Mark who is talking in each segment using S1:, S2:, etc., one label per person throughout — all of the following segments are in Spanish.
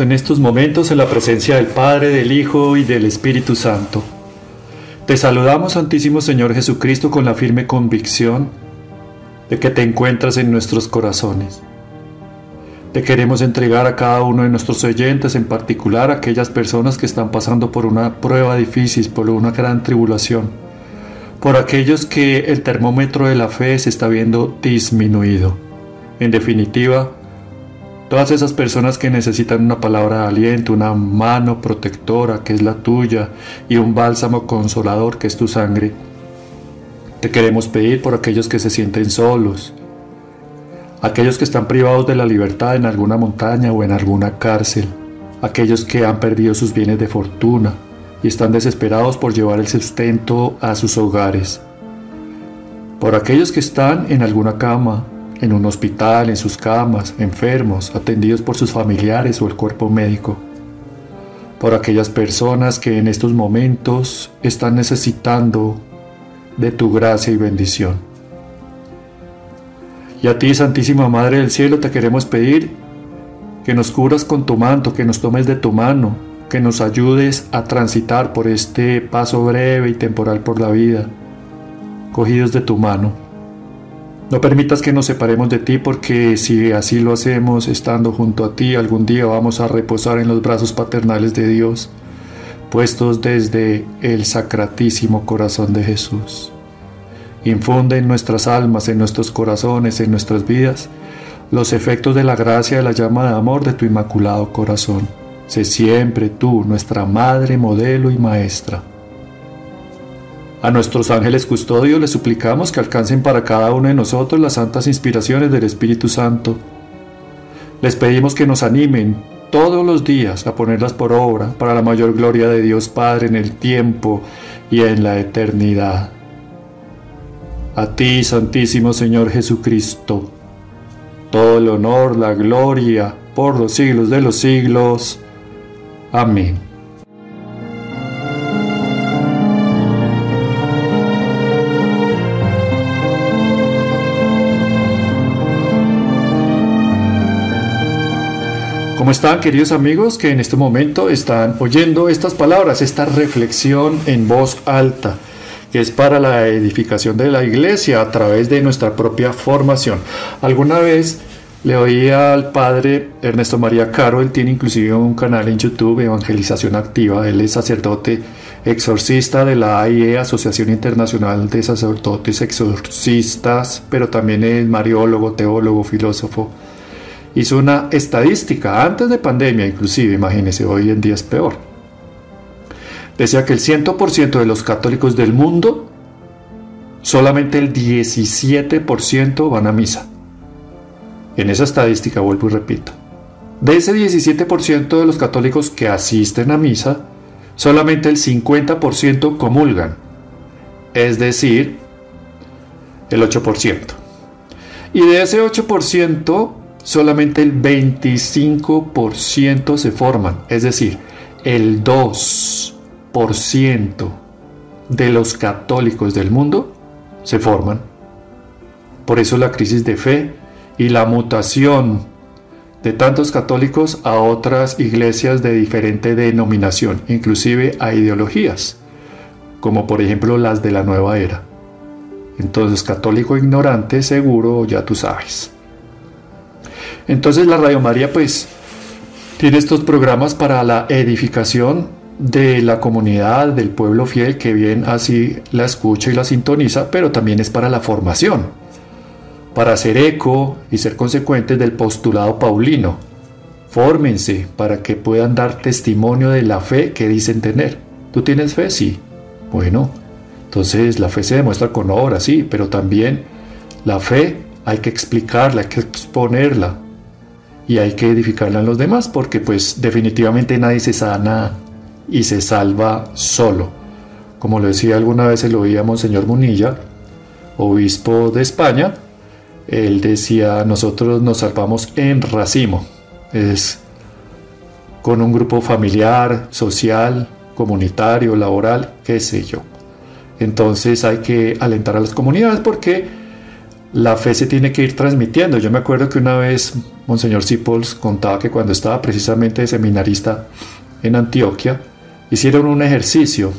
S1: En estos momentos en la presencia del Padre, del Hijo y del Espíritu Santo. Te saludamos, Santísimo Señor Jesucristo, con la firme convicción de que te encuentras en nuestros corazones. Te queremos entregar a cada uno de nuestros oyentes, en particular a aquellas personas que están pasando por una prueba difícil, por una gran tribulación, por aquellos que el termómetro de la fe se está viendo disminuido. En definitiva, Todas esas personas que necesitan una palabra de aliento, una mano protectora que es la tuya y un bálsamo consolador que es tu sangre. Te queremos pedir por aquellos que se sienten solos, aquellos que están privados de la libertad en alguna montaña o en alguna cárcel, aquellos que han perdido sus bienes de fortuna y están desesperados por llevar el sustento a sus hogares, por aquellos que están en alguna cama en un hospital, en sus camas, enfermos, atendidos por sus familiares o el cuerpo médico, por aquellas personas que en estos momentos están necesitando de tu gracia y bendición. Y a ti, Santísima Madre del Cielo, te queremos pedir que nos cubras con tu manto, que nos tomes de tu mano, que nos ayudes a transitar por este paso breve y temporal por la vida, cogidos de tu mano no permitas que nos separemos de ti porque si así lo hacemos estando junto a ti, algún día vamos a reposar en los brazos paternales de Dios, puestos desde el sacratísimo corazón de Jesús. Infunde en nuestras almas, en nuestros corazones, en nuestras vidas, los efectos de la gracia de la llama de amor de tu inmaculado corazón. Sé siempre tú, nuestra Madre, modelo y Maestra. A nuestros ángeles custodios les suplicamos que alcancen para cada uno de nosotros las santas inspiraciones del Espíritu Santo. Les pedimos que nos animen todos los días a ponerlas por obra para la mayor gloria de Dios Padre en el tiempo y en la eternidad. A ti, Santísimo Señor Jesucristo, todo el honor, la gloria, por los siglos de los siglos. Amén. ¿Cómo están queridos amigos que en este momento están oyendo estas palabras, esta reflexión en voz alta? que es para la edificación de la iglesia a través de nuestra propia formación. Alguna vez le oí al padre Ernesto María Caro, él tiene inclusive un canal en YouTube, Evangelización Activa, él es sacerdote exorcista de la AIE, Asociación Internacional de Sacerdotes Exorcistas, pero también es mariólogo, teólogo, filósofo hizo una estadística antes de pandemia, inclusive, imagínense, hoy en día es peor. Decía que el 100% de los católicos del mundo, solamente el 17% van a misa. En esa estadística, vuelvo y repito, de ese 17% de los católicos que asisten a misa, solamente el 50% comulgan, es decir, el 8%. Y de ese 8%, solamente el 25% se forman, es decir, el 2% de los católicos del mundo se forman. Por eso la crisis de fe y la mutación de tantos católicos a otras iglesias de diferente denominación, inclusive a ideologías, como por ejemplo las de la nueva era. Entonces, católico ignorante, seguro, ya tú sabes. Entonces la Radio María pues tiene estos programas para la edificación de la comunidad, del pueblo fiel que bien así la escucha y la sintoniza, pero también es para la formación, para hacer eco y ser consecuentes del postulado paulino. Fórmense para que puedan dar testimonio de la fe que dicen tener. ¿Tú tienes fe? Sí. Bueno, entonces la fe se demuestra con obras, sí, pero también la fe hay que explicarla, hay que exponerla, y hay que edificarla en los demás porque pues definitivamente nadie se sana y se salva solo. Como lo decía alguna vez el oía Monseñor Munilla, obispo de España, él decía, nosotros nos salvamos en racimo, es con un grupo familiar, social, comunitario, laboral, qué sé yo. Entonces hay que alentar a las comunidades porque la fe se tiene que ir transmitiendo. Yo me acuerdo que una vez Monseñor Sipols contaba que cuando estaba precisamente de seminarista en Antioquia, hicieron un ejercicio.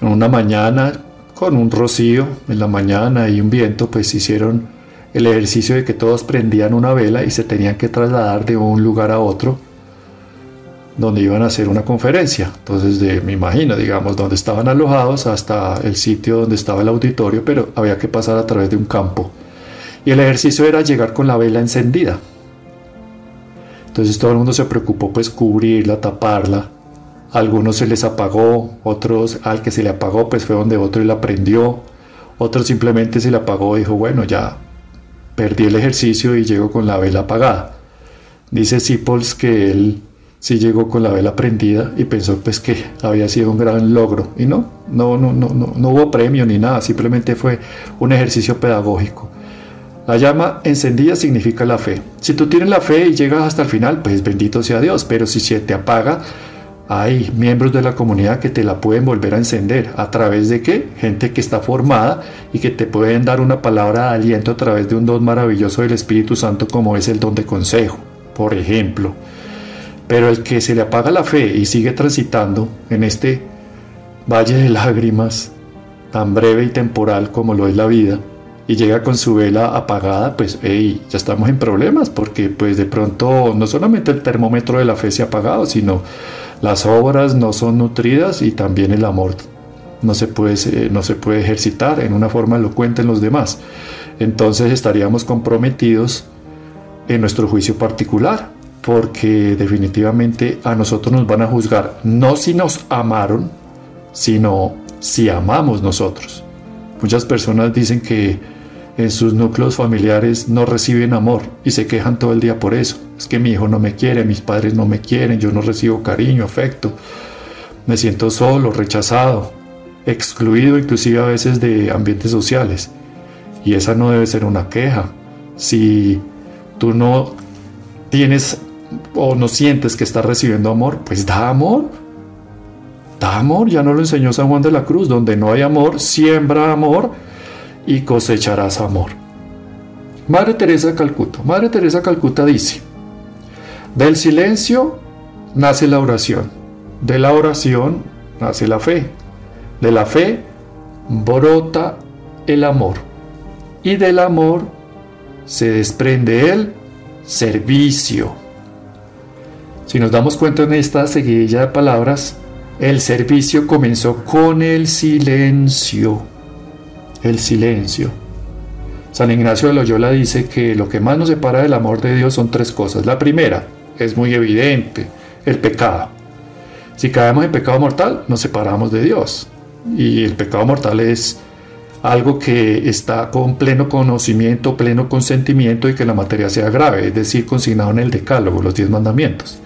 S1: En una mañana, con un rocío en la mañana y un viento, pues hicieron el ejercicio de que todos prendían una vela y se tenían que trasladar de un lugar a otro donde iban a hacer una conferencia. Entonces, de, me imagino, digamos, donde estaban alojados hasta el sitio donde estaba el auditorio, pero había que pasar a través de un campo. Y el ejercicio era llegar con la vela encendida. Entonces todo el mundo se preocupó pues cubrirla, taparla. Algunos se les apagó, otros al que se le apagó pues fue donde otro y la prendió. Otro simplemente se le apagó y dijo, bueno, ya perdí el ejercicio y llego con la vela apagada. Dice Sipols que él sí llegó con la vela prendida y pensó pues que había sido un gran logro. Y no, no, no, no, no, no hubo premio ni nada, simplemente fue un ejercicio pedagógico. La llama encendida significa la fe. Si tú tienes la fe y llegas hasta el final, pues bendito sea Dios, pero si se te apaga, hay miembros de la comunidad que te la pueden volver a encender. ¿A través de qué? Gente que está formada y que te pueden dar una palabra de aliento a través de un don maravilloso del Espíritu Santo como es el don de consejo, por ejemplo. Pero el que se le apaga la fe y sigue transitando en este valle de lágrimas tan breve y temporal como lo es la vida y llega con su vela apagada, pues hey, ya estamos en problemas porque pues de pronto no solamente el termómetro de la fe se ha apagado, sino las obras no son nutridas y también el amor no se puede, no se puede ejercitar en una forma elocuente en los demás. Entonces estaríamos comprometidos en nuestro juicio particular porque definitivamente a nosotros nos van a juzgar no si nos amaron, sino si amamos nosotros. Muchas personas dicen que en sus núcleos familiares no reciben amor y se quejan todo el día por eso. Es que mi hijo no me quiere, mis padres no me quieren, yo no recibo cariño, afecto, me siento solo, rechazado, excluido inclusive a veces de ambientes sociales. Y esa no debe ser una queja. Si tú no tienes o no sientes que estás recibiendo amor, pues da amor. Da amor, ya no lo enseñó San Juan de la Cruz, donde no hay amor, siembra amor y cosecharás amor. Madre Teresa Calcuta. Madre Teresa Calcuta dice, del silencio nace la oración, de la oración nace la fe, de la fe brota el amor y del amor se desprende el servicio. Si nos damos cuenta en esta seguidilla de palabras, el servicio comenzó con el silencio. El silencio. San Ignacio de Loyola dice que lo que más nos separa del amor de Dios son tres cosas. La primera es muy evidente, el pecado. Si caemos en pecado mortal, nos separamos de Dios. Y el pecado mortal es algo que está con pleno conocimiento, pleno consentimiento y que la materia sea grave, es decir, consignado en el decálogo, los diez mandamientos.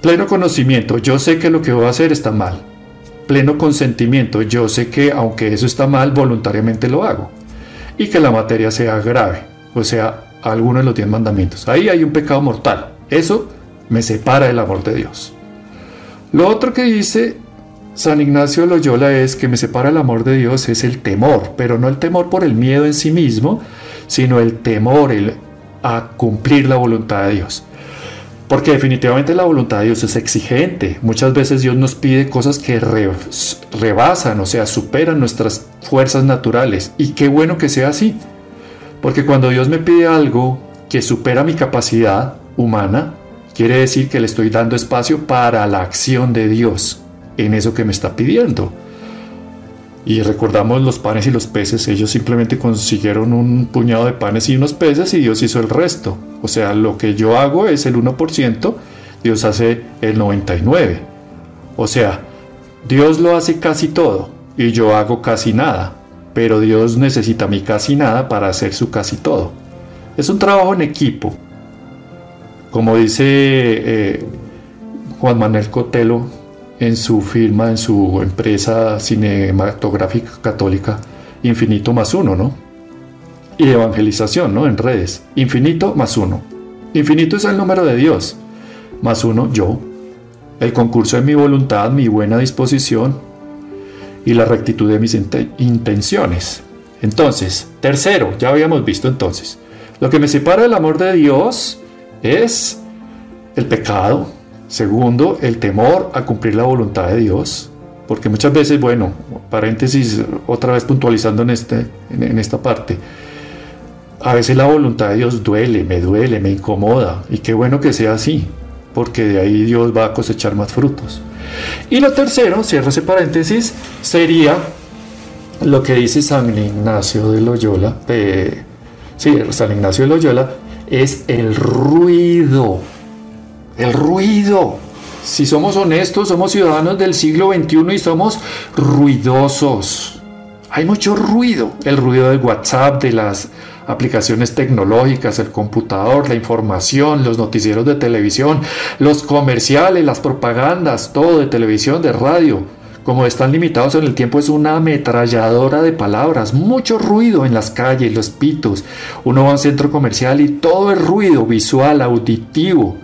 S1: Pleno conocimiento, yo sé que lo que voy a hacer está mal. Pleno consentimiento, yo sé que aunque eso está mal, voluntariamente lo hago. Y que la materia sea grave, o sea, alguno de los diez mandamientos. Ahí hay un pecado mortal. Eso me separa del amor de Dios. Lo otro que dice San Ignacio de Loyola es que me separa el amor de Dios es el temor, pero no el temor por el miedo en sí mismo, sino el temor el, a cumplir la voluntad de Dios. Porque definitivamente la voluntad de Dios es exigente. Muchas veces Dios nos pide cosas que rebasan, o sea, superan nuestras fuerzas naturales. Y qué bueno que sea así. Porque cuando Dios me pide algo que supera mi capacidad humana, quiere decir que le estoy dando espacio para la acción de Dios en eso que me está pidiendo. Y recordamos los panes y los peces, ellos simplemente consiguieron un puñado de panes y unos peces y Dios hizo el resto. O sea, lo que yo hago es el 1%, Dios hace el 99%. O sea, Dios lo hace casi todo y yo hago casi nada, pero Dios necesita mi casi nada para hacer su casi todo. Es un trabajo en equipo. Como dice eh, Juan Manuel Cotelo en su firma, en su empresa cinematográfica católica, Infinito más uno, ¿no? y evangelización, ¿no? En redes. Infinito más uno. Infinito es el número de Dios. Más uno, yo. El concurso de mi voluntad, mi buena disposición y la rectitud de mis intenciones. Entonces, tercero, ya habíamos visto entonces, lo que me separa del amor de Dios es el pecado. Segundo, el temor a cumplir la voluntad de Dios. Porque muchas veces, bueno, paréntesis, otra vez puntualizando en, este, en esta parte, a veces la voluntad de Dios duele, me duele, me incomoda. Y qué bueno que sea así, porque de ahí Dios va a cosechar más frutos. Y lo tercero, cierro ese paréntesis, sería lo que dice San Ignacio de Loyola, sí, San Ignacio de Loyola, es el ruido. El ruido. Si somos honestos, somos ciudadanos del siglo XXI y somos ruidosos. Hay mucho ruido. El ruido de WhatsApp, de las aplicaciones tecnológicas, el computador, la información, los noticieros de televisión, los comerciales, las propagandas, todo de televisión, de radio. Como están limitados en el tiempo, es una ametralladora de palabras, mucho ruido en las calles, los pitos. Uno va a un centro comercial y todo es ruido visual, auditivo,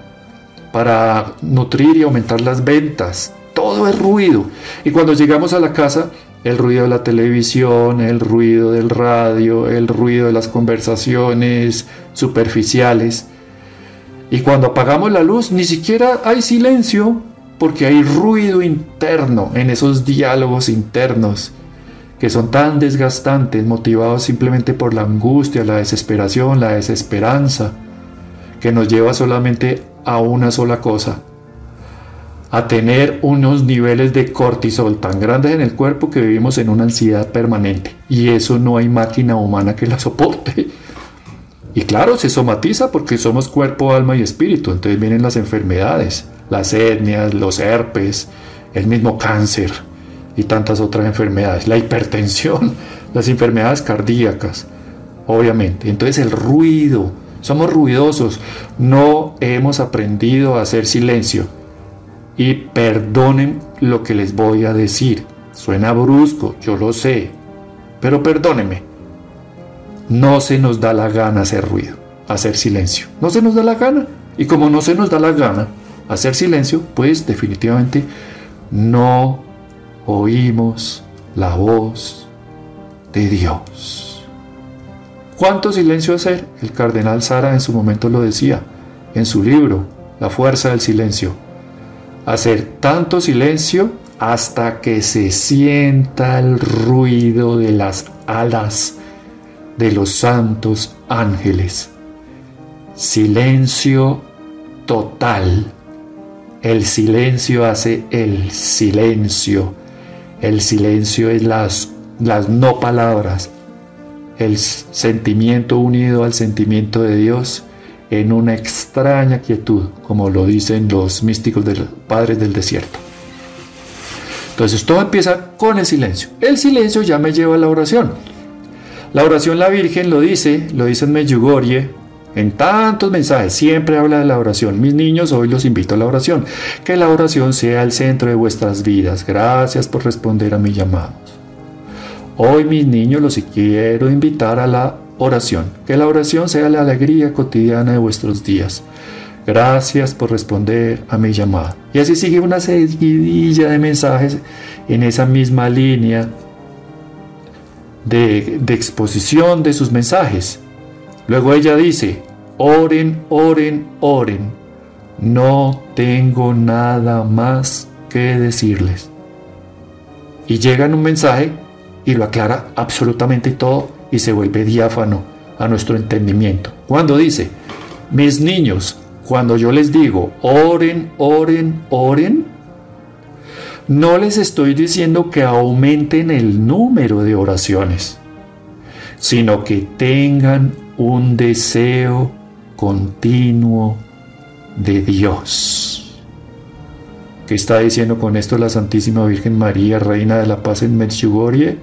S1: para nutrir y aumentar las ventas. Todo es ruido. Y cuando llegamos a la casa, el ruido de la televisión, el ruido del radio, el ruido de las conversaciones superficiales. Y cuando apagamos la luz, ni siquiera hay silencio, porque hay ruido interno en esos diálogos internos que son tan desgastantes, motivados simplemente por la angustia, la desesperación, la desesperanza, que nos lleva solamente a una sola cosa, a tener unos niveles de cortisol tan grandes en el cuerpo que vivimos en una ansiedad permanente. Y eso no hay máquina humana que la soporte. Y claro, se somatiza porque somos cuerpo, alma y espíritu. Entonces vienen las enfermedades, las etnias, los herpes, el mismo cáncer y tantas otras enfermedades. La hipertensión, las enfermedades cardíacas, obviamente. Entonces el ruido, somos ruidosos, no hemos aprendido a hacer silencio y perdonen lo que les voy a decir. Suena brusco, yo lo sé, pero perdónenme. No se nos da la gana hacer ruido, hacer silencio. No se nos da la gana. Y como no se nos da la gana hacer silencio, pues definitivamente no oímos la voz de Dios. ¿Cuánto silencio hacer? El cardenal Sara en su momento lo decía en su libro, La fuerza del silencio hacer tanto silencio hasta que se sienta el ruido de las alas de los santos ángeles. Silencio total. El silencio hace el silencio. El silencio es las, las no palabras. El sentimiento unido al sentimiento de Dios en una extraña quietud, como lo dicen los místicos del padres del desierto. Entonces todo empieza con el silencio. El silencio ya me lleva a la oración. La oración la Virgen lo dice, lo dice en en tantos mensajes, siempre habla de la oración. Mis niños, hoy los invito a la oración. Que la oración sea el centro de vuestras vidas. Gracias por responder a mi llamado. Hoy mis niños los quiero invitar a la oración. Que la oración sea la alegría cotidiana de vuestros días. Gracias por responder a mi llamada. Y así sigue una seguidilla de mensajes en esa misma línea de, exposición de sus mensajes. Luego ella dice, oren, oren, oren. No tengo nada más que decirles. Y llega un mensaje y lo aclara absolutamente todo y se vuelve diáfano a nuestro entendimiento. Cuando dice, mis niños, cuando yo les digo, oren, oren, oren, no les estoy diciendo que aumenten el número de oraciones, sino que tengan un deseo continuo de Dios. ¿Qué está diciendo con esto la Santísima Virgen María, Reina de la Paz en Medjugorje?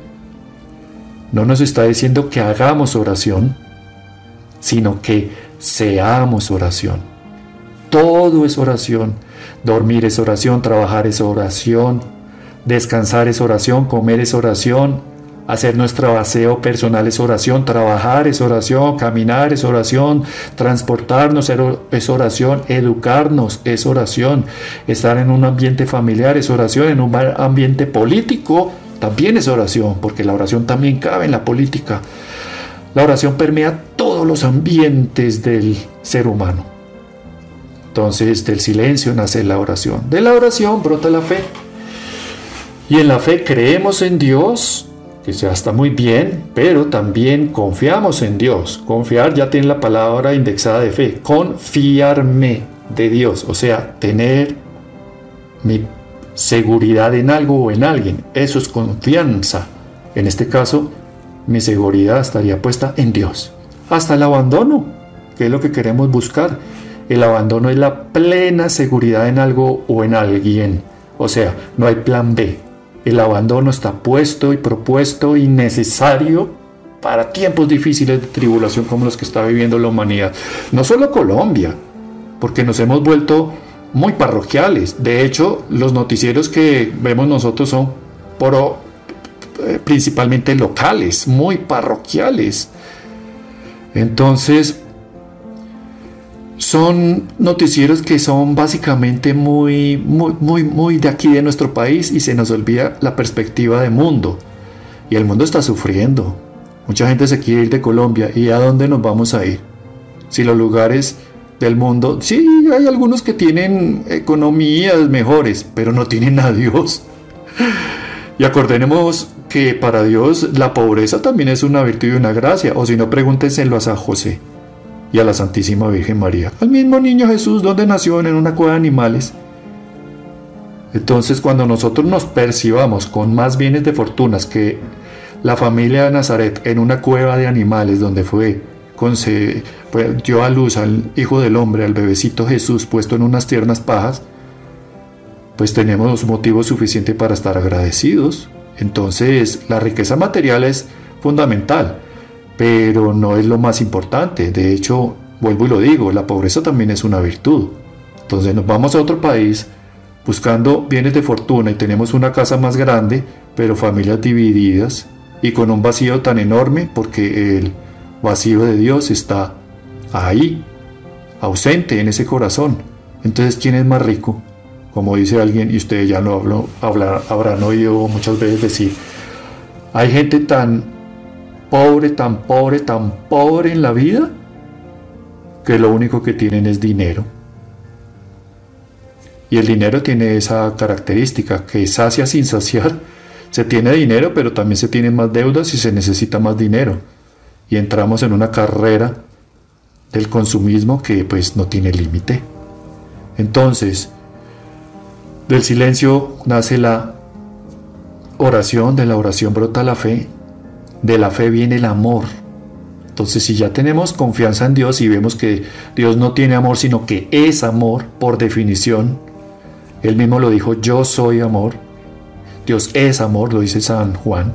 S1: No nos está diciendo que hagamos oración, sino que seamos oración. Todo es oración. Dormir es oración, trabajar es oración, descansar es oración, comer es oración, hacer nuestro aseo personal es oración, trabajar es oración, caminar es oración, transportarnos es oración, educarnos es oración, estar en un ambiente familiar es oración, en un ambiente político también es oración, porque la oración también cabe en la política. La oración permea todos los ambientes del ser humano. Entonces del silencio nace la oración. De la oración brota la fe. Y en la fe creemos en Dios, que ya está muy bien, pero también confiamos en Dios. Confiar ya tiene la palabra indexada de fe. Confiarme de Dios, o sea, tener mi seguridad en algo o en alguien. Eso es confianza. En este caso, mi seguridad estaría puesta en Dios. Hasta el abandono, que es lo que queremos buscar. El abandono es la plena seguridad en algo o en alguien. O sea, no hay plan B. El abandono está puesto y propuesto y necesario para tiempos difíciles de tribulación como los que está viviendo la humanidad. No solo Colombia, porque nos hemos vuelto muy parroquiales. De hecho, los noticieros que vemos nosotros son eh, principalmente locales, muy parroquiales. Entonces, son noticieros que son básicamente muy, muy, muy, muy de aquí de nuestro país y se nos olvida la perspectiva de mundo. Y el mundo está sufriendo. Mucha gente se quiere ir de Colombia. ¿Y a dónde nos vamos a ir? Si los lugares del mundo. Sí, hay algunos que tienen economías mejores, pero no tienen a Dios. Y acordemos que para Dios la pobreza también es una virtud y una gracia, o si no, pregúntenselo a San José y a la Santísima Virgen María. Al mismo niño Jesús, donde nació en una cueva de animales. Entonces, cuando nosotros nos percibamos con más bienes de fortunas que la familia de Nazaret en una cueva de animales donde fue pues, dio a luz al Hijo del Hombre, al bebecito Jesús puesto en unas tiernas pajas, pues tenemos motivos suficientes para estar agradecidos. Entonces, la riqueza material es fundamental, pero no es lo más importante. De hecho, vuelvo y lo digo, la pobreza también es una virtud. Entonces nos vamos a otro país buscando bienes de fortuna y tenemos una casa más grande, pero familias divididas y con un vacío tan enorme porque el vacío de Dios está ahí, ausente en ese corazón. Entonces, ¿quién es más rico? Como dice alguien, y ustedes ya lo habló, habrán oído muchas veces decir, hay gente tan pobre, tan pobre, tan pobre en la vida, que lo único que tienen es dinero. Y el dinero tiene esa característica, que sacia sin saciar. Se tiene dinero, pero también se tienen más deudas y se necesita más dinero y entramos en una carrera del consumismo que pues no tiene límite. Entonces, del silencio nace la oración, de la oración brota la fe, de la fe viene el amor. Entonces, si ya tenemos confianza en Dios y vemos que Dios no tiene amor, sino que es amor por definición, Él mismo lo dijo, yo soy amor, Dios es amor, lo dice San Juan,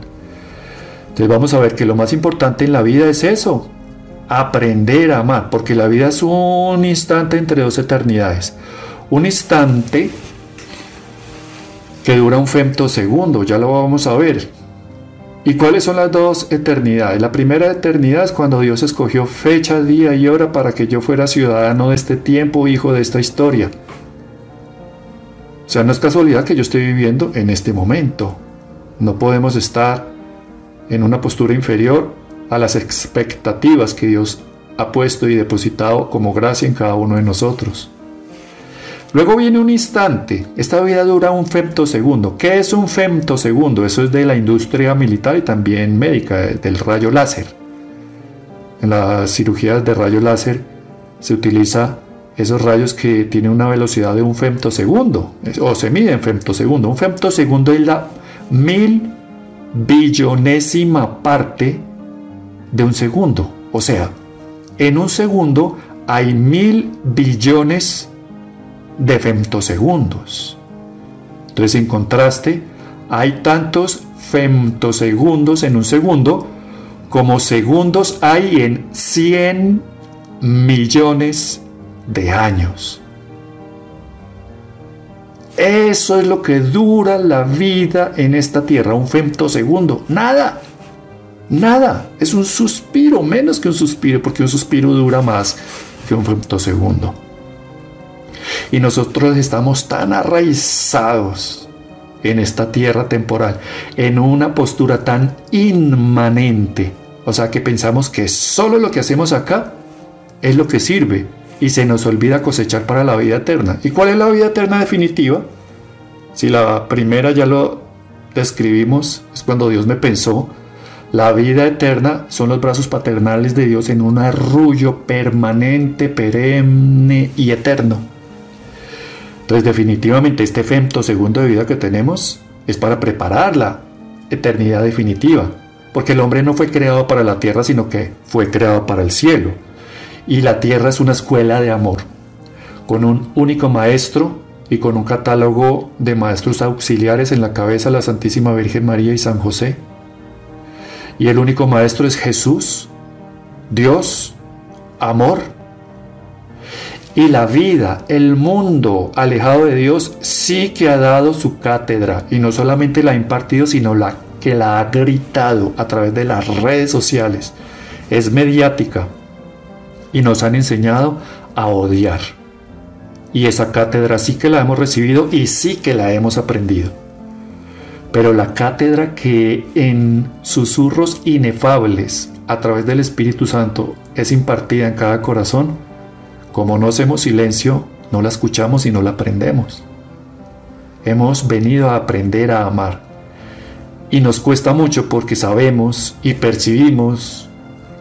S1: entonces vamos a ver que lo más importante en la vida es eso, aprender a amar, porque la vida es un instante entre dos eternidades. Un instante que dura un femtosegundo, ya lo vamos a ver. ¿Y cuáles son las dos eternidades? La primera eternidad es cuando Dios escogió fecha, día y hora para que yo fuera ciudadano de este tiempo, hijo de esta historia. O sea, no es casualidad que yo esté viviendo en este momento. No podemos estar en una postura inferior a las expectativas que Dios ha puesto y depositado como gracia en cada uno de nosotros. Luego viene un instante. Esta vida dura un femtosegundo. ¿Qué es un femtosegundo? Eso es de la industria militar y también médica, del rayo láser. En las cirugías de rayo láser se utiliza esos rayos que tienen una velocidad de un femtosegundo, o se mide en femtosegundo. Un femtosegundo es la mil billonésima parte de un segundo. O sea, en un segundo hay mil billones de femtosegundos. Entonces, en contraste, hay tantos femtosegundos en un segundo como segundos hay en 100 millones de años. Eso es lo que dura la vida en esta tierra, un femtosegundo. Nada, nada. Es un suspiro, menos que un suspiro, porque un suspiro dura más que un femtosegundo. Y nosotros estamos tan arraizados en esta tierra temporal, en una postura tan inmanente. O sea que pensamos que solo lo que hacemos acá es lo que sirve y se nos olvida cosechar para la vida eterna. ¿Y cuál es la vida eterna definitiva? Si la primera ya lo describimos, es cuando Dios me pensó, la vida eterna son los brazos paternales de Dios en un arrullo permanente, perenne y eterno. Entonces definitivamente este femto segundo de vida que tenemos es para preparar la eternidad definitiva, porque el hombre no fue creado para la tierra, sino que fue creado para el cielo. Y la tierra es una escuela de amor, con un único maestro y con un catálogo de maestros auxiliares en la cabeza la Santísima Virgen María y San José. Y el único maestro es Jesús, Dios, amor. Y la vida, el mundo alejado de Dios sí que ha dado su cátedra y no solamente la ha impartido, sino la que la ha gritado a través de las redes sociales. Es mediática, y nos han enseñado a odiar. Y esa cátedra sí que la hemos recibido y sí que la hemos aprendido. Pero la cátedra que en susurros inefables a través del Espíritu Santo es impartida en cada corazón, como no hacemos silencio, no la escuchamos y no la aprendemos. Hemos venido a aprender a amar. Y nos cuesta mucho porque sabemos y percibimos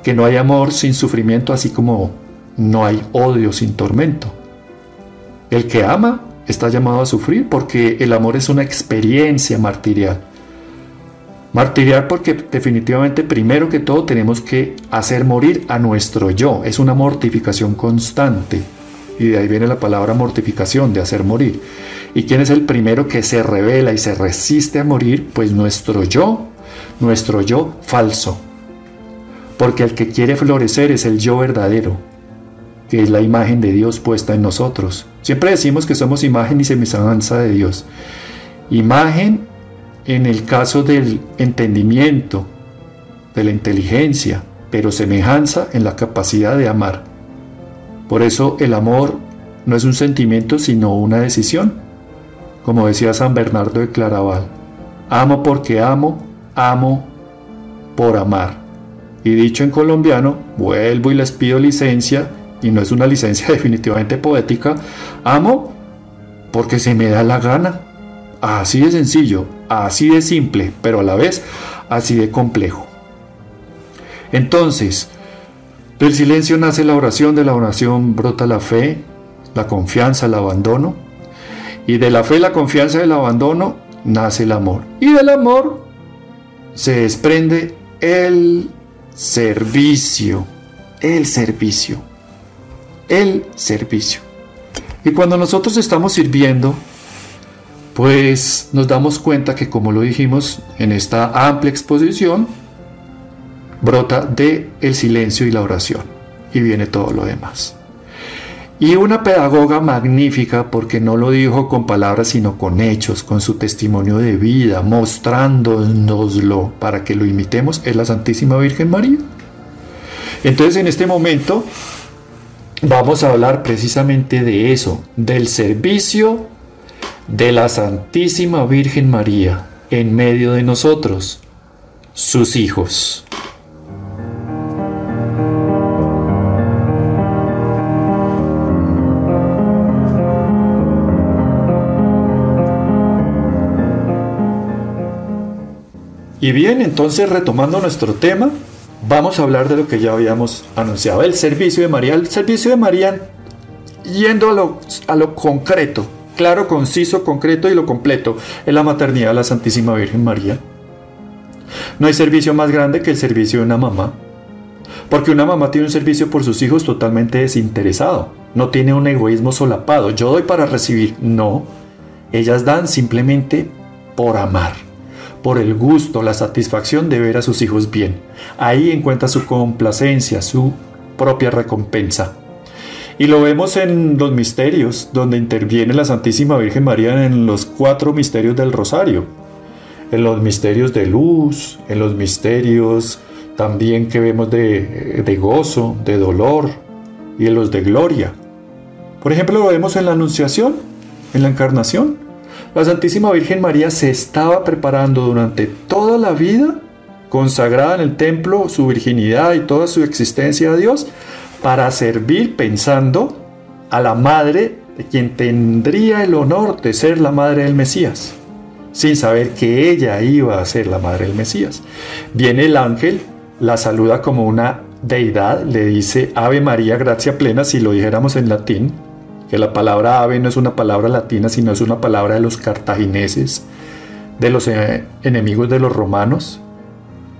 S1: que no hay amor sin sufrimiento, así como no hay odio sin tormento. El que ama está llamado a sufrir porque el amor es una experiencia martirial. Martirial porque definitivamente primero que todo tenemos que hacer morir a nuestro yo. Es una mortificación constante. Y de ahí viene la palabra mortificación, de hacer morir. ¿Y quién es el primero que se revela y se resiste a morir? Pues nuestro yo, nuestro yo falso, porque el que quiere florecer es el yo verdadero, que es la imagen de Dios puesta en nosotros. Siempre decimos que somos imagen y semejanza de Dios. Imagen en el caso del entendimiento, de la inteligencia, pero semejanza en la capacidad de amar. Por eso el amor no es un sentimiento sino una decisión. Como decía San Bernardo de Claraval, amo porque amo, amo por amar. Y dicho en colombiano, vuelvo y les pido licencia, y no es una licencia definitivamente poética, amo porque se me da la gana. Así de sencillo, así de simple, pero a la vez así de complejo. Entonces, del silencio nace la oración, de la oración brota la fe, la confianza, el abandono. Y de la fe, la confianza y el abandono nace el amor. Y del amor se desprende el servicio, el servicio, el servicio. Y cuando nosotros estamos sirviendo, pues nos damos cuenta que como lo dijimos en esta amplia exposición, brota de el silencio y la oración y viene todo lo demás. Y una pedagoga magnífica porque no lo dijo con palabras sino con hechos, con su testimonio de vida, mostrándonoslo para que lo imitemos, es la Santísima Virgen María. Entonces en este momento vamos a hablar precisamente de eso, del servicio de la Santísima Virgen María en medio de nosotros, sus hijos. Y bien, entonces retomando nuestro tema, vamos a hablar de lo que ya habíamos anunciado, el servicio de María. El servicio de María, yendo a lo, a lo concreto, claro, conciso, concreto y lo completo, es la maternidad de la Santísima Virgen María. No hay servicio más grande que el servicio de una mamá. Porque una mamá tiene un servicio por sus hijos totalmente desinteresado. No tiene un egoísmo solapado. Yo doy para recibir. No. Ellas dan simplemente por amar por el gusto, la satisfacción de ver a sus hijos bien. Ahí encuentra su complacencia, su propia recompensa. Y lo vemos en los misterios, donde interviene la Santísima Virgen María en los cuatro misterios del Rosario. En los misterios de luz, en los misterios también que vemos de, gozo, de dolor y en los de gloria. Por ejemplo, lo vemos en la Anunciación, en la Encarnación, La Santísima Virgen María se estaba preparando durante toda la vida, consagrada en el templo, su virginidad y toda su existencia a Dios, para servir pensando a la madre de quien tendría el honor de ser la madre del Mesías, sin saber que ella iba a ser la madre del Mesías. Viene el ángel, la saluda como una deidad, le dice Ave María, gracia plena, si lo dijéramos en latín, que la palabra ave no es una palabra latina, sino es una palabra de los cartagineses, de los eh, enemigos de los romanos,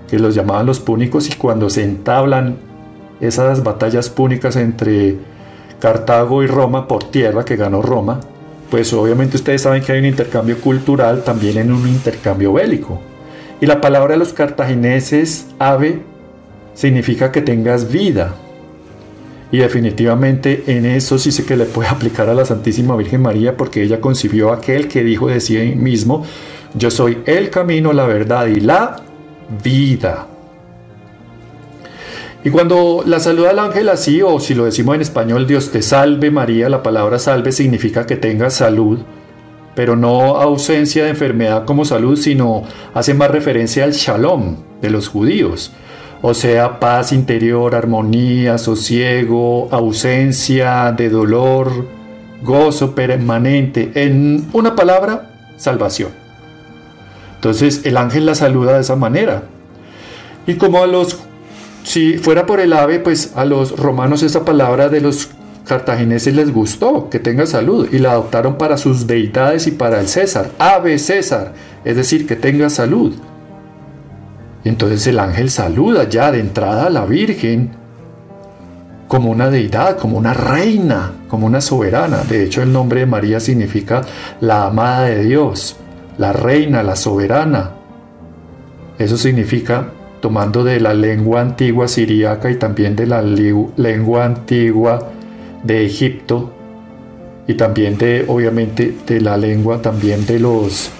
S1: que los llamaban los púnicos, y cuando se entablan esas batallas púnicas entre Cartago y Roma por tierra, que ganó Roma, pues obviamente ustedes saben que hay un intercambio cultural también en un intercambio bélico. Y la palabra de los cartagineses, ave, significa que tengas vida. Y definitivamente en eso sí sé que le puede aplicar a la Santísima Virgen María porque ella concibió aquel que dijo de sí mismo, yo soy el camino, la verdad y la vida. Y cuando la saluda el ángel así, o si lo decimos en español, Dios te salve María, la palabra salve significa que tengas salud, pero no ausencia de enfermedad como salud, sino hace más referencia al shalom de los judíos. O sea, paz interior, armonía, sosiego, ausencia de dolor, gozo permanente. En una palabra, salvación. Entonces el ángel la saluda de esa manera. Y como a los si fuera por el ave, pues a los romanos esa palabra de los cartagineses les gustó, que tenga salud, y la adoptaron para sus deidades y para el César. Ave César, es decir, que tenga salud. Entonces el ángel saluda ya de entrada a la Virgen como una deidad, como una reina, como una soberana. De hecho, el nombre de María significa la amada de Dios, la reina, la soberana. Eso significa tomando de la lengua antigua siríaca y también de la lengua antigua de Egipto y también de obviamente de la lengua también de los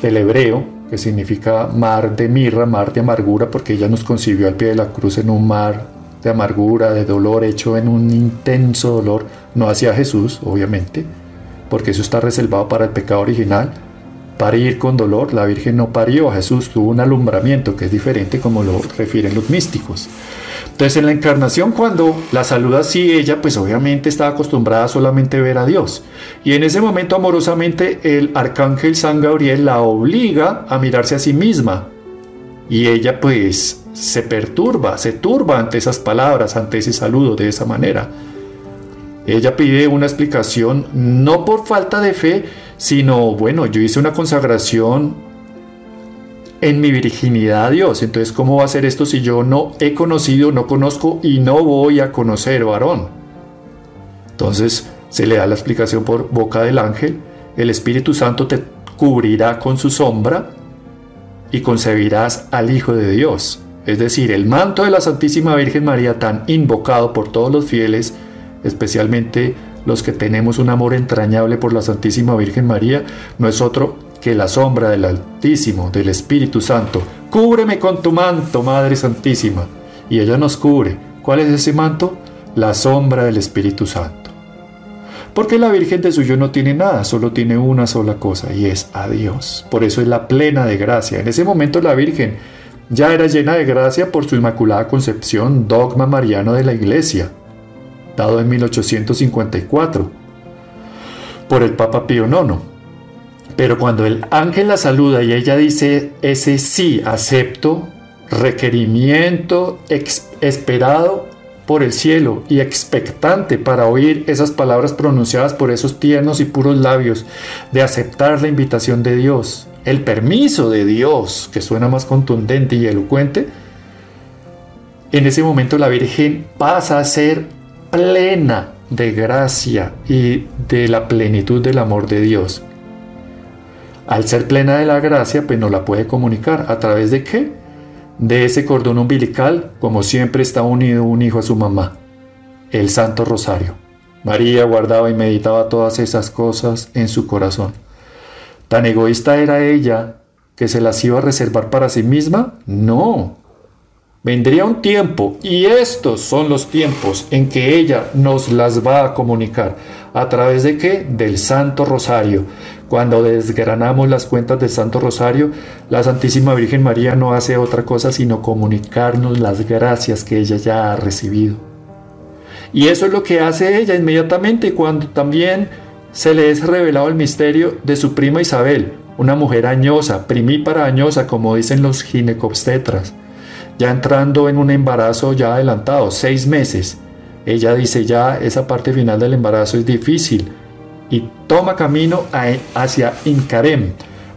S1: del hebreo que significa mar de mirra, mar de amargura porque ella nos concibió al pie de la cruz en un mar de amargura, de dolor hecho en un intenso dolor, no hacia Jesús, obviamente, porque eso está reservado para el pecado original, parir con dolor, la Virgen no parió, Jesús tuvo un alumbramiento que es diferente como lo refieren los místicos. Entonces en la encarnación cuando la saluda así ella pues obviamente estaba acostumbrada solamente a ver a Dios y en ese momento amorosamente el arcángel San Gabriel la obliga a mirarse a sí misma y ella pues se perturba, se turba ante esas palabras, ante ese saludo de esa manera. Ella pide una explicación no por falta de fe, sino, bueno, yo hice una consagración en mi virginidad a Dios. Entonces, ¿cómo va a ser esto si yo no he conocido, no conozco y no voy a conocer varón? Entonces, se le da la explicación por boca del ángel. El Espíritu Santo te cubrirá con su sombra y concebirás al Hijo de Dios. Es decir, el manto de la Santísima Virgen María, tan invocado por todos los fieles, especialmente los que tenemos un amor entrañable por la Santísima Virgen María, no es otro que la sombra del Altísimo, del Espíritu Santo. Cúbreme con tu manto, Madre Santísima. Y ella nos cubre. ¿Cuál es ese manto? La sombra del Espíritu Santo. Porque la Virgen de suyo no tiene nada, solo tiene una sola cosa y es a Dios. Por eso es la plena de gracia. En ese momento la Virgen ya era llena de gracia por su Inmaculada Concepción, dogma mariano de la Iglesia dado en 1854 por el Papa Pío IX. Pero cuando el ángel la saluda y ella dice ese sí, acepto, requerimiento esperado por el cielo y expectante para oír esas palabras pronunciadas por esos tiernos y puros labios, de aceptar la invitación de Dios, el permiso de Dios, que suena más contundente y elocuente, en ese momento la Virgen pasa a ser plena de gracia y de la plenitud del amor de Dios. Al ser plena de la gracia, pues no la puede comunicar. ¿A través de qué? De ese cordón umbilical, como siempre está unido un hijo a su mamá, el Santo Rosario. María guardaba y meditaba todas esas cosas en su corazón. ¿Tan egoísta era ella que se las iba a reservar para sí misma? No, Vendría un tiempo, y estos son los tiempos en que ella nos las va a comunicar. ¿A través de qué? Del Santo Rosario. Cuando desgranamos las cuentas del Santo Rosario, la Santísima Virgen María no hace otra cosa sino comunicarnos las gracias que ella ya ha recibido. Y eso es lo que hace ella inmediatamente cuando también se le es revelado el misterio de su prima Isabel, una mujer añosa, primípara añosa, como dicen los ginecobstetras, ya entrando en un embarazo ya adelantado, seis meses. Ella dice ya esa parte final del embarazo es difícil, y toma camino hacia Incarem,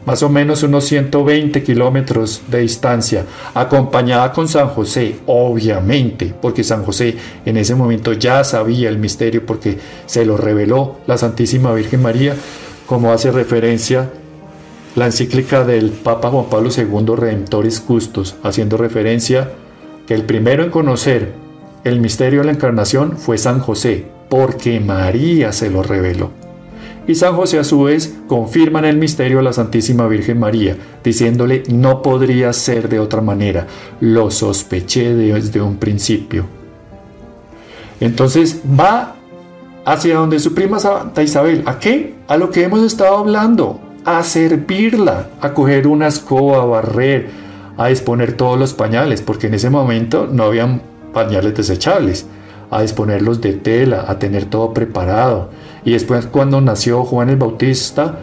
S1: más o menos unos 120 kilómetros de distancia, acompañada con San José, obviamente, porque San José en ese momento ya sabía el misterio porque se lo reveló la Santísima Virgen María, como hace referencia la encíclica del Papa Juan Pablo II Redemptoris Custos, haciendo referencia que el primero en conocer el misterio de la encarnación fue San José, porque María se lo reveló y San José a su vez confirma en el misterio a la Santísima Virgen María, diciéndole no podría ser de otra manera, lo sospeché desde un principio. Entonces va hacia donde su prima Santa Isabel, ¿a qué? A lo que hemos estado hablando, a servirla, a coger una escoba, a barrer, a disponer todos los pañales, porque en ese momento no habían pañales desechables, a disponerlos de tela, a tener todo preparado. Y después cuando nació Juan el Bautista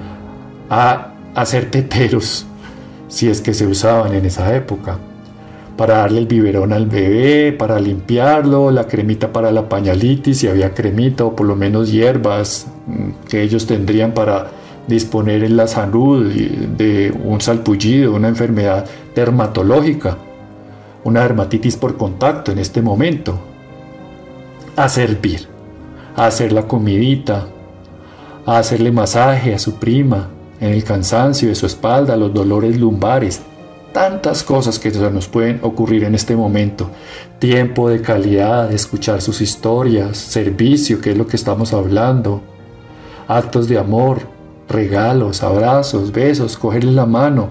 S1: a hacer teteros, si es que se usaban en esa época, para darle el biberón al bebé, para limpiarlo, la cremita para la pañalitis, si había cremita o por lo menos hierbas mm, que ellos tendrían para disponer en la salud de un salpullido, una enfermedad dermatológica, una dermatitis por contacto en este momento, a servir a hacer la comidita, a hacerle masaje a su prima, en el cansancio de su espalda, los dolores lumbares, tantas cosas que nos pueden ocurrir en este momento. Tiempo de calidad, escuchar sus historias, servicio, que es lo que estamos hablando, actos de amor, regalos, abrazos, besos, cogerle la mano,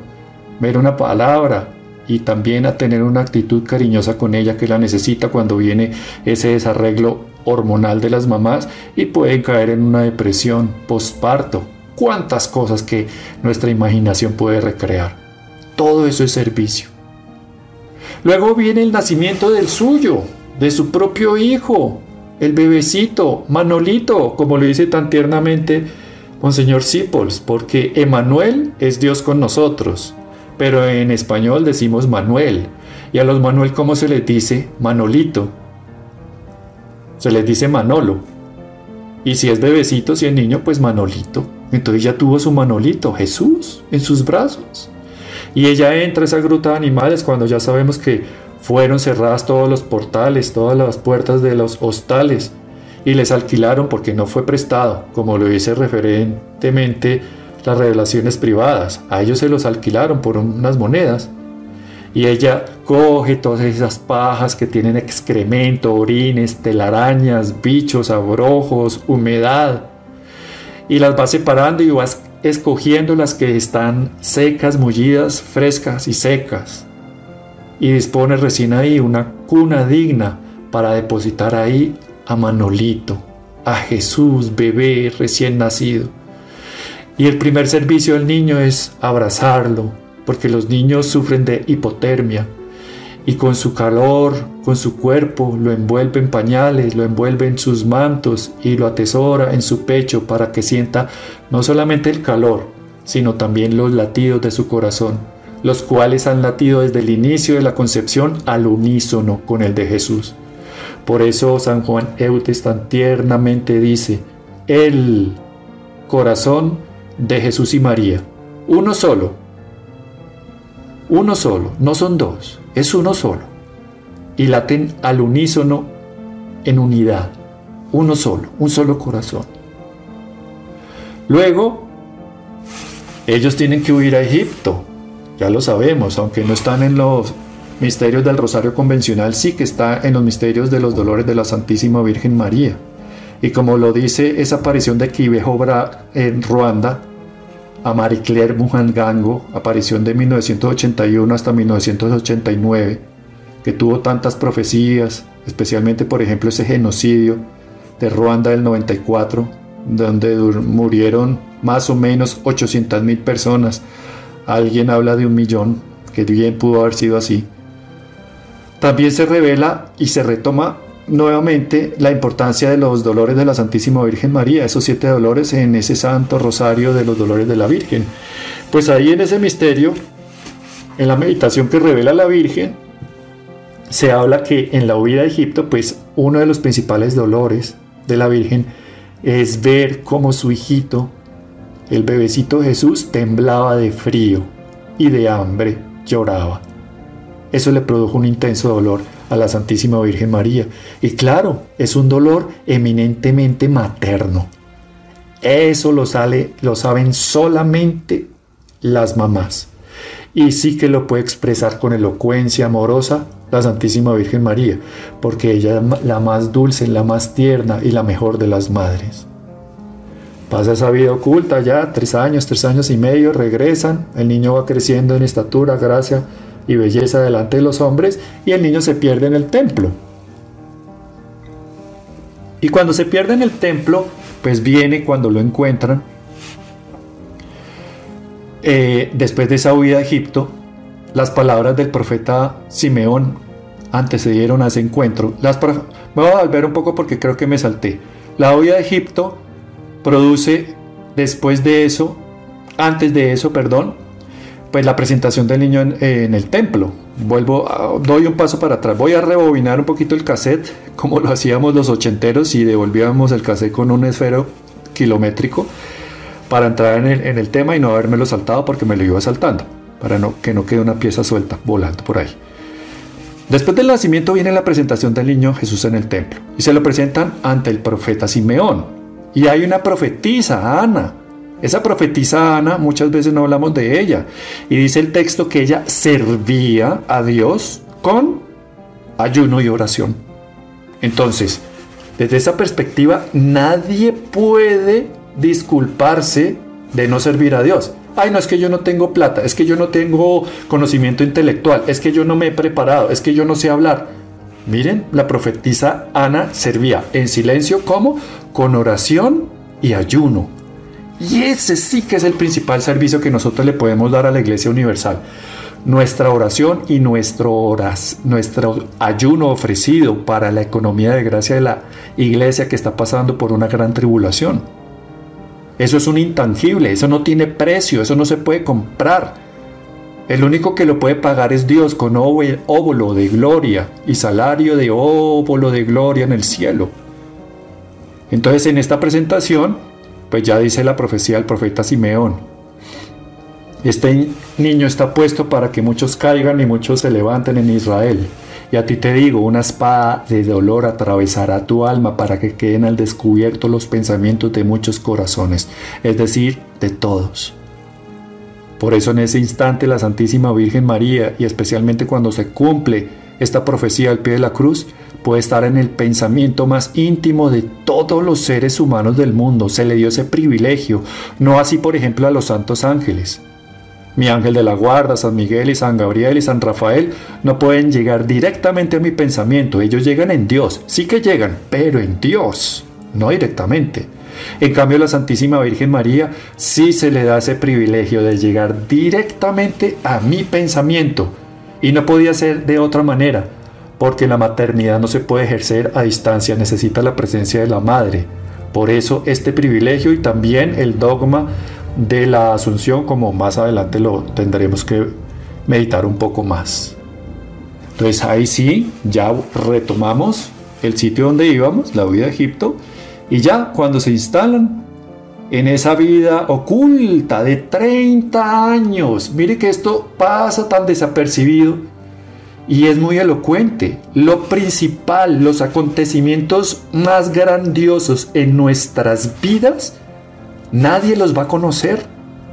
S1: ver una palabra y también a tener una actitud cariñosa con ella que la necesita cuando viene ese desarreglo hormonal de las mamás y pueden caer en una depresión postparto. Cuántas cosas que nuestra imaginación puede recrear. Todo eso es servicio. Luego viene el nacimiento del suyo, de su propio hijo, el bebecito, Manolito, como lo dice tan tiernamente Monseñor Sipols, porque Emanuel es Dios con nosotros, pero en español decimos Manuel, y a los Manuel, ¿cómo se les dice? Manolito se les dice Manolo. Y si es bebecito, si es niño, pues Manolito. Entonces ya tuvo su Manolito, Jesús, en sus brazos. Y ella entra a esa gruta de animales cuando ya sabemos que fueron cerradas todos los portales, todas las puertas de los hostales y les alquilaron porque no fue prestado, como lo dice referentemente las revelaciones privadas. A ellos se los alquilaron por unas monedas y ella coge todas esas pajas que tienen excremento, orines, telarañas, bichos, abrojos, humedad, y las va separando y va escogiendo las que están secas, mullidas, frescas y secas. Y dispone recién ahí una cuna digna para depositar ahí a Manolito, a Jesús, bebé recién nacido. Y el primer servicio del niño es abrazarlo, porque los niños sufren de hipotermia y con su calor, con su cuerpo, lo envuelve en pañales, lo envuelve en sus mantos y lo atesora en su pecho para que sienta no solamente el calor, sino también los latidos de su corazón, los cuales han latido desde el inicio de la concepción al unísono con el de Jesús. Por eso San Juan Eutes tan tiernamente dice, el corazón de Jesús y María, uno solo, uno solo, no son dos, es uno solo. Y laten al unísono en unidad, uno solo, un solo corazón. Luego, ellos tienen que huir a Egipto, ya lo sabemos, aunque no están en los misterios del Rosario convencional, sí que está en los misterios de los dolores de la Santísima Virgen María. Y como lo dice esa aparición de Kibejo en Ruanda, a Marie Claire Mujangango, aparición de 1981 hasta 1989, que tuvo tantas profecías, especialmente por ejemplo ese genocidio de Ruanda del 94, donde murieron más o menos 800 mil personas. Alguien habla de un millón, que bien pudo haber sido así. También se revela y se retoma nuevamente la importancia de los dolores de la Santísima Virgen María, esos siete dolores en ese santo rosario de los dolores de la Virgen. Pues ahí en ese misterio, en la meditación que revela la Virgen, se habla que en la huida de Egipto, pues uno de los principales dolores de la Virgen es ver cómo su hijito, el bebecito Jesús, temblaba de frío y de hambre, lloraba. Eso le produjo un intenso dolor a la Santísima Virgen María. Y claro, es un dolor eminentemente materno. Eso lo, lo saben solamente las mamás. Y sí que lo puede expresar con elocuencia amorosa la Santísima Virgen María, porque ella es la más dulce, la más tierna y la mejor de las madres. Pasa esa vida oculta ya, tres años, tres años y medio, regresan, el niño va creciendo en estatura, gracia y belleza delante de los hombres y el niño se pierde en el templo. Y cuando se pierde en el templo, pues viene cuando lo encuentran, eh, después de esa huida a Egipto, las palabras del profeta Simeón antecedieron a ese encuentro. Las me voy a volver un poco porque creo que me salté. La huida de Egipto produce después de eso, antes de eso, perdón, pues la presentación del niño en, el templo. Vuelvo, doy un paso para atrás. Voy a rebobinar un poquito el cassette, como lo hacíamos los ochenteros y devolvíamos el cassette con un esfero kilométrico para entrar en el, en el tema y no habérmelo saltado porque me lo iba saltando, para no, que no quede una pieza suelta volando por ahí. Después del nacimiento viene la presentación del niño Jesús en el templo y se lo presentan ante el profeta Simeón. Y hay una profetisa, Ana, esa profetisa Ana, muchas veces no hablamos de ella. Y dice el texto que ella servía a Dios con ayuno y oración. Entonces, desde esa perspectiva, nadie puede disculparse de no servir a Dios. Ay, no es que yo no tengo plata, es que yo no tengo conocimiento intelectual, es que yo no me he preparado, es que yo no sé hablar. Miren, la profetisa Ana servía en silencio como con oración y ayuno. Y ese sí que es el principal servicio que nosotros le podemos dar a la Iglesia Universal. Nuestra oración y nuestro, ayuno ofrecido para la economía de gracia de la Iglesia que está pasando por una gran tribulación. Eso es un intangible, eso no tiene precio, eso no se puede comprar. El único que lo puede pagar es Dios con óvulo de gloria y salario de óvulo de gloria en el cielo. Entonces en esta presentación pues ya dice la profecía del profeta Simeón. Este niño está puesto para que muchos caigan y muchos se levanten en Israel. Y a ti te digo, una espada de dolor atravesará tu alma para que queden al descubierto los pensamientos de muchos corazones, es decir, de todos. Por eso en ese instante la Santísima Virgen María, y especialmente cuando se cumple esta profecía al pie de la cruz, puede estar en el pensamiento más íntimo de todos los seres humanos del mundo. Se le dio ese privilegio, no así por ejemplo a los santos ángeles. Mi ángel de la guarda, San Miguel y San Gabriel y San Rafael no pueden llegar directamente a mi pensamiento, ellos llegan en Dios, sí que llegan, pero en Dios, no directamente. En cambio, la Santísima Virgen María sí se le da ese privilegio de llegar directamente a mi pensamiento, y no podía ser de otra manera porque la maternidad no se puede ejercer a distancia, necesita la presencia de la madre. Por eso este privilegio y también el dogma de la asunción, como más adelante lo tendremos que meditar un poco más. Entonces ahí sí, ya retomamos el sitio donde íbamos, la vida de Egipto, y ya cuando se instalan en esa vida oculta de 30 años, mire que esto pasa tan desapercibido, y es muy elocuente. Lo principal, los acontecimientos más grandiosos en nuestras vidas, nadie los va a conocer,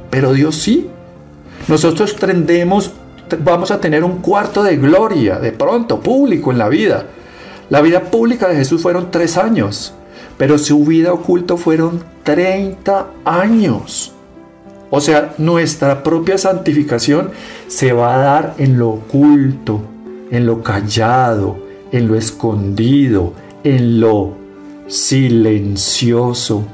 S1: pero Dios sí. Nosotros tendemos, vamos a tener un cuarto de gloria, de pronto, público en la vida. La vida pública de Jesús fueron tres años, pero su vida oculta fueron 30 años. O sea, nuestra propia santificación se va a dar en lo oculto, en lo callado, en lo escondido, en lo silencioso,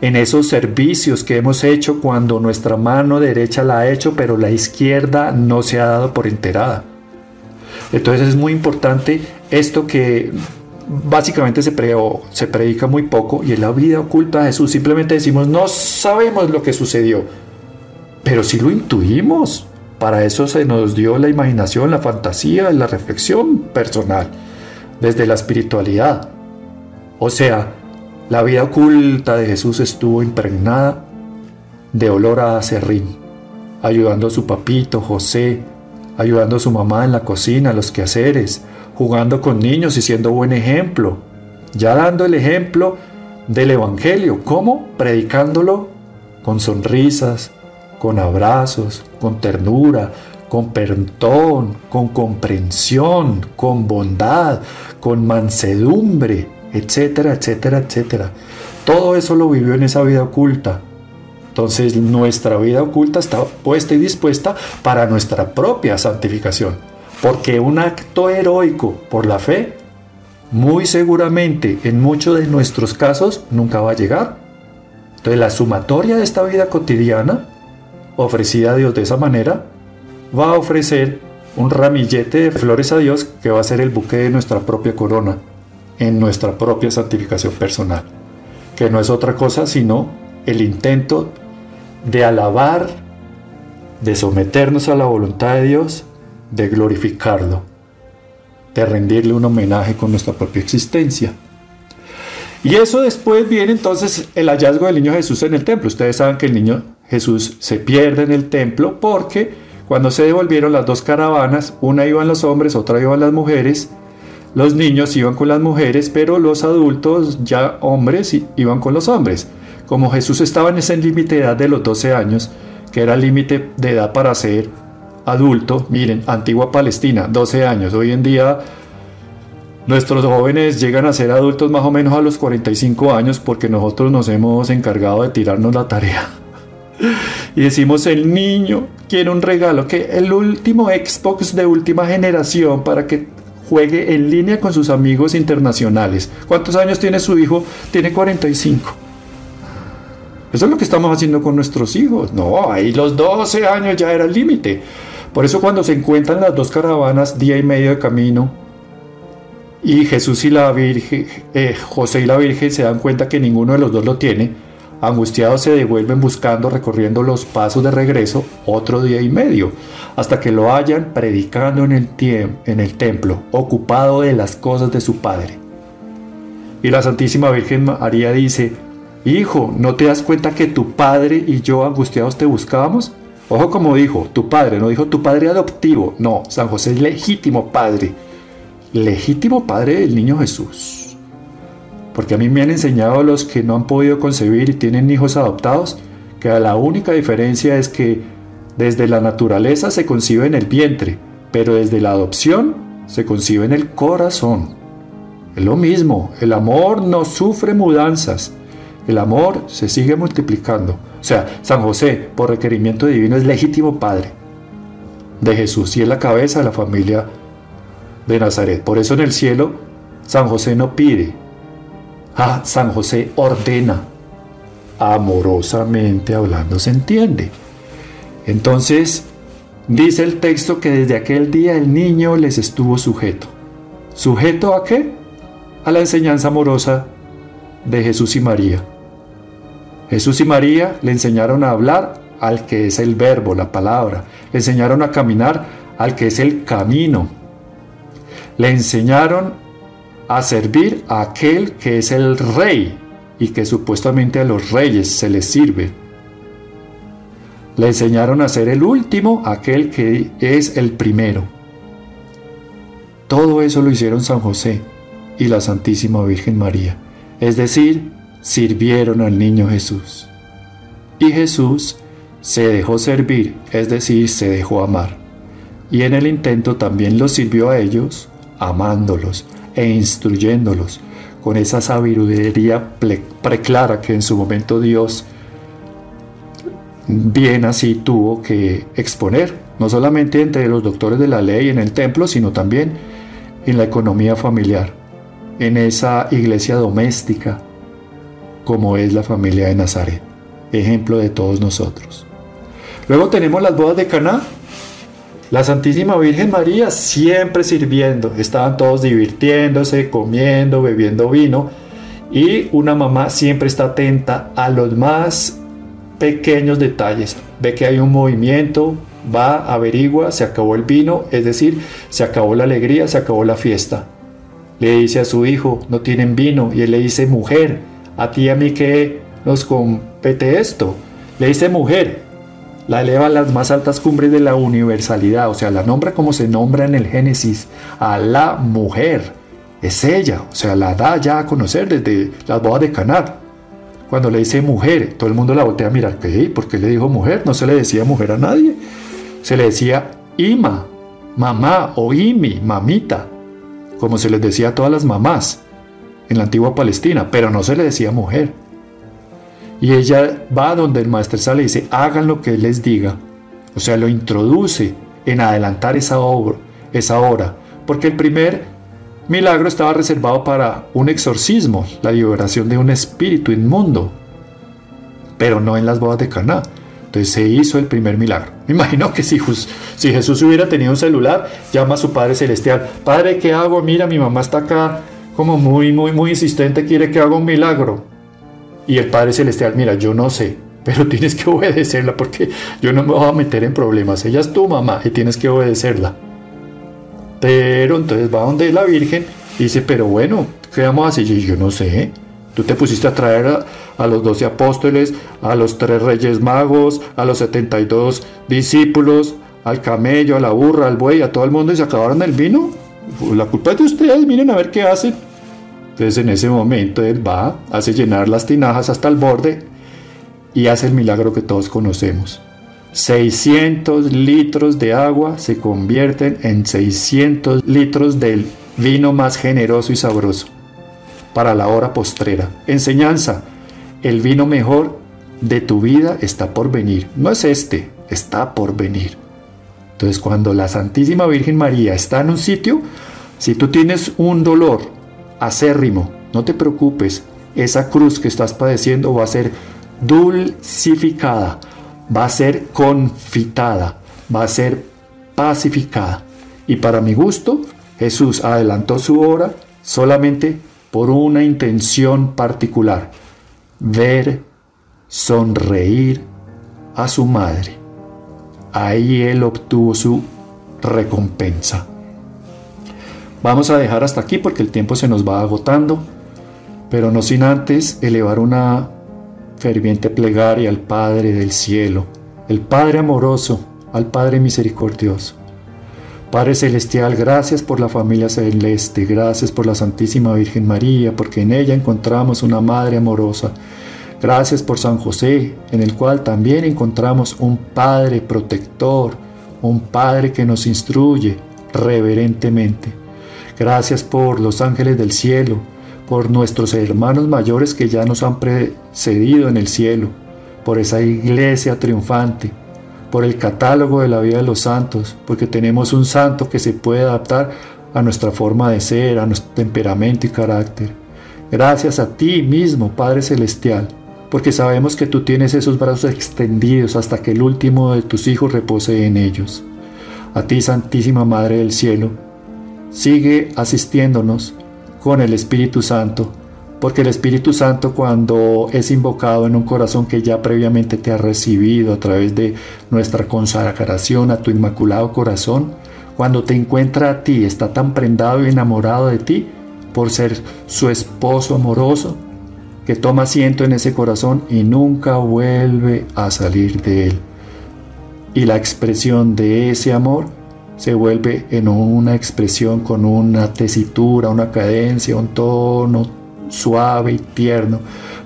S1: en esos servicios que hemos hecho cuando nuestra mano derecha la ha hecho, pero la izquierda no se ha dado por enterada. Entonces es muy importante esto que básicamente se, predica muy poco y en la vida oculta de Jesús. Simplemente decimos, no sabemos lo que sucedió, pero sí lo intuimos. Para eso se nos dio la imaginación, la fantasía, la reflexión personal, desde la espiritualidad. O sea, la vida oculta de Jesús estuvo impregnada de olor a acerrín, ayudando a su papito José, ayudando a su mamá en la cocina, los quehaceres, jugando con niños y siendo buen ejemplo, ya dando el ejemplo del Evangelio. ¿Cómo? Predicándolo con sonrisas, con abrazos, con ternura, con perdón, con comprensión, con bondad, con mansedumbre, etcétera, etcétera, etcétera. Todo eso lo vivió en esa vida oculta. Entonces nuestra vida oculta está puesta y dispuesta para nuestra propia santificación. Porque un acto heroico por la fe, muy seguramente en muchos de nuestros casos, nunca va a llegar. Entonces la sumatoria de esta vida cotidiana, ofrecida a Dios de esa manera, va a ofrecer un ramillete de flores a Dios que va a ser el buque de nuestra propia corona en nuestra propia santificación personal, que no es otra cosa sino el intento de alabar, de someternos a la voluntad de Dios, de glorificarlo, de rendirle un homenaje con nuestra propia existencia. Y eso después viene entonces el hallazgo del niño Jesús en el templo. Ustedes saben que el niño Jesús se pierde en el templo porque cuando se devolvieron las dos caravanas, una iban los hombres, otra iban las mujeres, los niños iban con las mujeres, pero los adultos, ya hombres, iban con los hombres. Como Jesús estaba en ese límite de edad de los 12 años, que era el límite de edad para ser adulto, miren, antigua Palestina, 12 años. Hoy en día nuestros jóvenes llegan a ser adultos más o menos a los 45 años porque nosotros nos hemos encargado de tirarnos la tarea. Y decimos, el niño quiere un regalo, que el último Xbox de última generación para que juegue en línea con sus amigos internacionales. ¿Cuántos años tiene su hijo? Tiene 45. Eso es lo que estamos haciendo con nuestros hijos. No, ahí los 12 años ya era el límite. Por eso cuando se encuentran las dos caravanas día y medio de camino y Jesús y la Virgen, eh, José y la Virgen se dan cuenta que ninguno de los dos lo tiene, Angustiados se devuelven buscando, recorriendo los pasos de regreso otro día y medio, hasta que lo hallan predicando en el, en el templo, ocupado de las cosas de su Padre. Y la Santísima Virgen María dice, Hijo, ¿no te das cuenta que tu Padre y yo angustiados te buscábamos? Ojo como dijo, tu Padre, no dijo tu Padre adoptivo, no, San José es legítimo Padre, legítimo Padre del Niño Jesús. Porque a mí me han enseñado los que no han podido concebir y tienen hijos adoptados que la única diferencia es que desde la naturaleza se concibe en el vientre, pero desde la adopción se concibe en el corazón. Es lo mismo, el amor no sufre mudanzas, el amor se sigue multiplicando. O sea, San José, por requerimiento divino, es legítimo padre de Jesús y es la cabeza de la familia de Nazaret. Por eso en el cielo, San José no pide, Ah, San José ordena. Amorosamente hablando se entiende. Entonces, dice el texto que desde aquel día el niño les estuvo sujeto. ¿Sujeto a qué? A la enseñanza amorosa de Jesús y María. Jesús y María le enseñaron a hablar al que es el verbo, la palabra. Le enseñaron a caminar al que es el camino. Le enseñaron a servir a aquel que es el rey y que supuestamente a los reyes se les sirve. Le enseñaron a ser el último, aquel que es el primero. Todo eso lo hicieron San José y la Santísima Virgen María, es decir, sirvieron al niño Jesús. Y Jesús se dejó servir, es decir, se dejó amar. Y en el intento también los sirvió a ellos, amándolos, e instruyéndolos con esa sabiduría preclara que en su momento Dios bien así tuvo que exponer, no solamente entre los doctores de la ley en el templo, sino también en la economía familiar, en esa iglesia doméstica, como es la familia de Nazaret, ejemplo de todos nosotros. Luego tenemos las bodas de Caná. La Santísima Virgen María siempre sirviendo, estaban todos divirtiéndose, comiendo, bebiendo vino y una mamá siempre está atenta a los más pequeños detalles. Ve que hay un movimiento, va, averigua, se acabó el vino, es decir, se acabó la alegría, se acabó la fiesta. Le dice a su hijo, no tienen vino, y él le dice, mujer, a ti y a mí que nos compete esto. Le dice, mujer, la eleva a las más altas cumbres de la universalidad, o sea, la nombra como se nombra en el Génesis, a la mujer. Es ella, o sea, la da ya a conocer desde las bodas de Canar. Cuando le dice mujer, todo el mundo la voltea a mirar. ¿Qué? ¿Por qué le dijo mujer? No se le decía mujer a nadie. Se le decía ima, mamá o imi, mamita, como se les decía a todas las mamás en la antigua Palestina, pero no se le decía mujer. Y ella va donde el maestro sale y dice, hagan lo que él les diga. O sea, lo introduce en adelantar esa obra, esa hora. Porque el primer milagro estaba reservado para un exorcismo, la liberación de un espíritu inmundo, pero no en las bodas de Caná. Entonces se hizo el primer milagro. Me imagino que si, si Jesús hubiera tenido un celular, llama a su Padre Celestial, Padre, ¿qué hago? Mira, mi mamá está acá como muy, muy, muy insistente, quiere que haga un milagro. Y el Padre Celestial, mira, yo no sé, pero tienes que obedecerla porque yo no me voy a meter en problemas. Ella es tu mamá y tienes que obedecerla. Pero entonces va donde la Virgen y dice, pero bueno, ¿qué vamos a hacer? Y yo no sé. Tú te pusiste a traer a, los doce apóstoles, a los tres reyes magos, a los 72 discípulos, al camello, a la burra, al buey, a todo el mundo y se acabaron el vino. La culpa es de ustedes, miren a ver qué hacen. Entonces en ese momento él va, hace llenar las tinajas hasta el borde y hace el milagro que todos conocemos. 600 litros de agua se convierten en 600 litros del vino más generoso y sabroso para la hora postrera. Enseñanza, el vino mejor de tu vida está por venir. No es este, está por venir. Entonces cuando la Santísima Virgen María está en un sitio, si tú tienes un dolor acérrimo, no te preocupes, esa cruz que estás padeciendo va a ser dulcificada va a ser confitada, va a ser pacificada. Y para mi gusto, Jesús adelantó su obra solamente por una intención particular, ver sonreír a su madre. Ahí él obtuvo su recompensa. Vamos a dejar hasta aquí porque el tiempo se nos va agotando, pero no sin antes elevar una ferviente plegaria al Padre del cielo, el Padre amoroso, al Padre misericordioso. Padre Celestial, gracias por la familia celeste, gracias por la Santísima Virgen María, porque en ella encontramos una Madre amorosa. Gracias por San José, en el cual también encontramos un Padre protector, un Padre que nos instruye reverentemente. Gracias por los ángeles del cielo, por nuestros hermanos mayores que ya nos han precedido en el cielo, por esa iglesia triunfante, por el catálogo de la vida de los santos, porque tenemos un santo que se puede adaptar a nuestra forma de ser, a nuestro temperamento y carácter. Gracias a ti mismo, Padre Celestial, porque sabemos que tú tienes esos brazos extendidos hasta que el último de tus hijos repose en ellos. A ti, Santísima Madre del Cielo, sigue asistiéndonos con el Espíritu Santo, porque el Espíritu Santo cuando es invocado en un corazón que ya previamente te ha recibido a través de nuestra consagración a tu inmaculado corazón, cuando te encuentra a ti, está tan prendado y enamorado de ti por ser su esposo amoroso, que toma asiento en ese corazón y nunca vuelve a salir de él. Y la expresión de ese amor se vuelve en una expresión con una tesitura, una cadencia, un tono suave y tierno,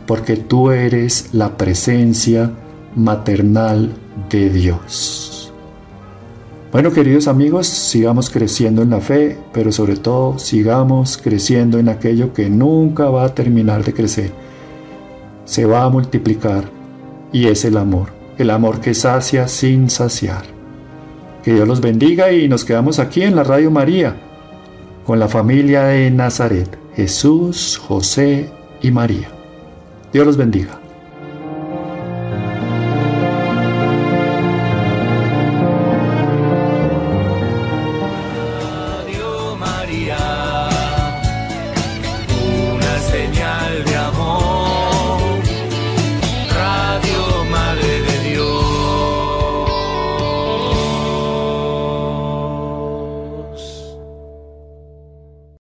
S1: porque tú eres la presencia maternal de Dios. Bueno, queridos amigos, sigamos creciendo en la fe, pero sobre todo sigamos creciendo en aquello que nunca va a terminar de crecer. Se va a multiplicar y es el amor, el amor que sacia sin saciar. Que Dios los bendiga y nos quedamos aquí en la Radio María con la familia de Nazaret, Jesús, José y María. Dios los bendiga.